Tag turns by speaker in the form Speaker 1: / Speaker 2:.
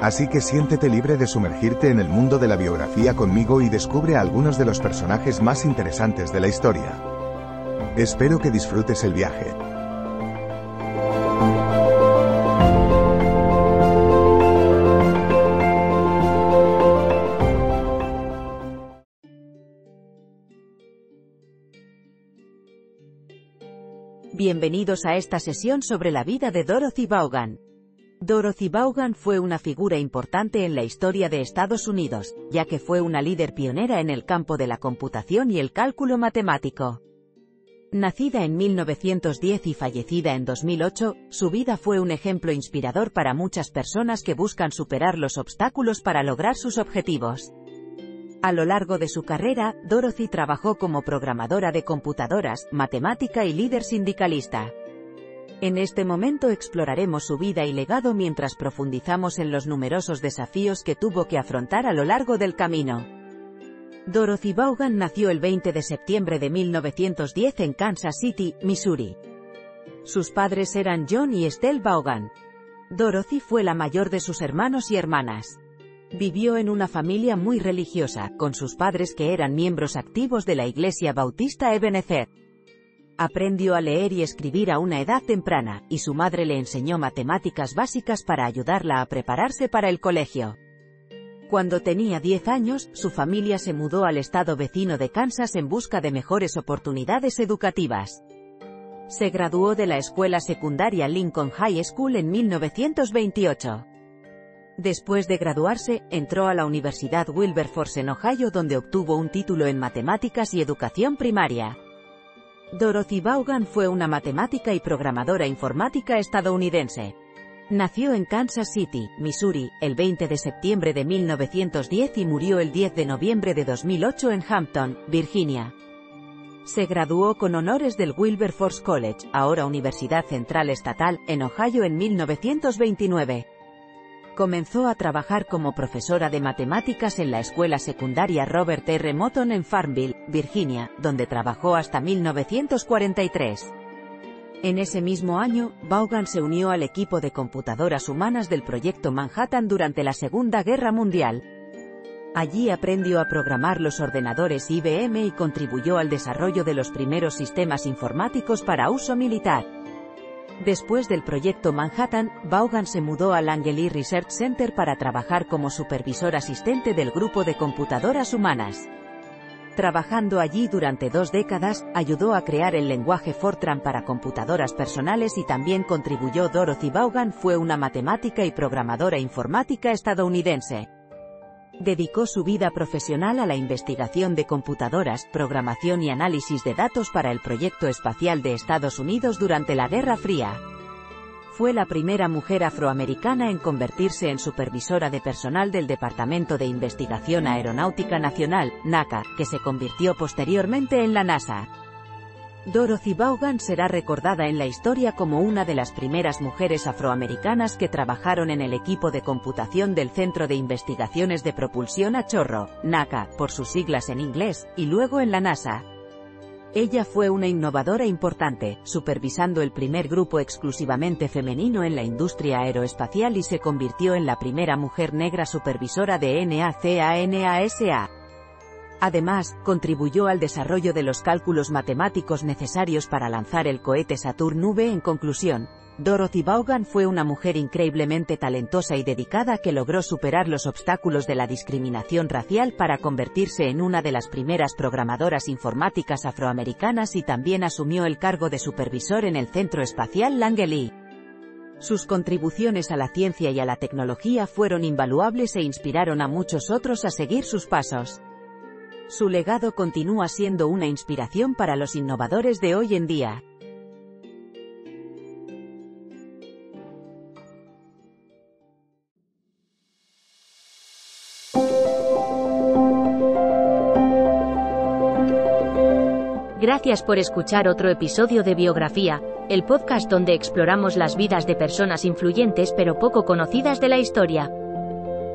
Speaker 1: Así que siéntete libre de sumergirte en el mundo de la biografía conmigo y descubre a algunos de los personajes más interesantes de la historia. Espero que disfrutes el viaje.
Speaker 2: Bienvenidos a esta sesión sobre la vida de Dorothy Vaughan. Dorothy Vaughan fue una figura importante en la historia de Estados Unidos, ya que fue una líder pionera en el campo de la computación y el cálculo matemático. Nacida en 1910 y fallecida en 2008, su vida fue un ejemplo inspirador para muchas personas que buscan superar los obstáculos para lograr sus objetivos. A lo largo de su carrera, Dorothy trabajó como programadora de computadoras, matemática y líder sindicalista. En este momento exploraremos su vida y legado mientras profundizamos en los numerosos desafíos que tuvo que afrontar a lo largo del camino. Dorothy Vaughan nació el 20 de septiembre de 1910 en Kansas City, Missouri. Sus padres eran John y Estelle Vaughan. Dorothy fue la mayor de sus hermanos y hermanas. Vivió en una familia muy religiosa, con sus padres que eran miembros activos de la Iglesia Bautista Ebenezer. Aprendió a leer y escribir a una edad temprana, y su madre le enseñó matemáticas básicas para ayudarla a prepararse para el colegio. Cuando tenía 10 años, su familia se mudó al estado vecino de Kansas en busca de mejores oportunidades educativas. Se graduó de la escuela secundaria Lincoln High School en 1928. Después de graduarse, entró a la Universidad Wilberforce en Ohio donde obtuvo un título en matemáticas y educación primaria. Dorothy Vaughan fue una matemática y programadora informática estadounidense. Nació en Kansas City, Missouri, el 20 de septiembre de 1910 y murió el 10 de noviembre de 2008 en Hampton, Virginia. Se graduó con honores del Wilberforce College, ahora Universidad Central Estatal, en Ohio en 1929. Comenzó a trabajar como profesora de matemáticas en la escuela secundaria Robert R. Motton en Farmville, Virginia, donde trabajó hasta 1943. En ese mismo año, Vaughan se unió al equipo de computadoras humanas del proyecto Manhattan durante la Segunda Guerra Mundial. Allí aprendió a programar los ordenadores IBM y contribuyó al desarrollo de los primeros sistemas informáticos para uso militar. Después del proyecto Manhattan, Vaughan se mudó al Langley Research Center para trabajar como supervisor asistente del grupo de computadoras humanas. Trabajando allí durante dos décadas, ayudó a crear el lenguaje Fortran para computadoras personales y también contribuyó Dorothy Vaughan fue una matemática y programadora informática estadounidense. Dedicó su vida profesional a la investigación de computadoras, programación y análisis de datos para el proyecto espacial de Estados Unidos durante la Guerra Fría. Fue la primera mujer afroamericana en convertirse en supervisora de personal del Departamento de Investigación Aeronáutica Nacional, NACA, que se convirtió posteriormente en la NASA. Dorothy Vaughan será recordada en la historia como una de las primeras mujeres afroamericanas que trabajaron en el equipo de computación del Centro de Investigaciones de Propulsión a Chorro, NACA, por sus siglas en inglés, y luego en la NASA. Ella fue una innovadora importante, supervisando el primer grupo exclusivamente femenino en la industria aeroespacial y se convirtió en la primera mujer negra supervisora de NASA. Además, contribuyó al desarrollo de los cálculos matemáticos necesarios para lanzar el cohete Saturn V. En conclusión, Dorothy Vaughan fue una mujer increíblemente talentosa y dedicada que logró superar los obstáculos de la discriminación racial para convertirse en una de las primeras programadoras informáticas afroamericanas y también asumió el cargo de supervisor en el Centro Espacial Langley. Sus contribuciones a la ciencia y a la tecnología fueron invaluables e inspiraron a muchos otros a seguir sus pasos. Su legado continúa siendo una inspiración para los innovadores de hoy en día.
Speaker 3: Gracias por escuchar otro episodio de Biografía, el podcast donde exploramos las vidas de personas influyentes pero poco conocidas de la historia.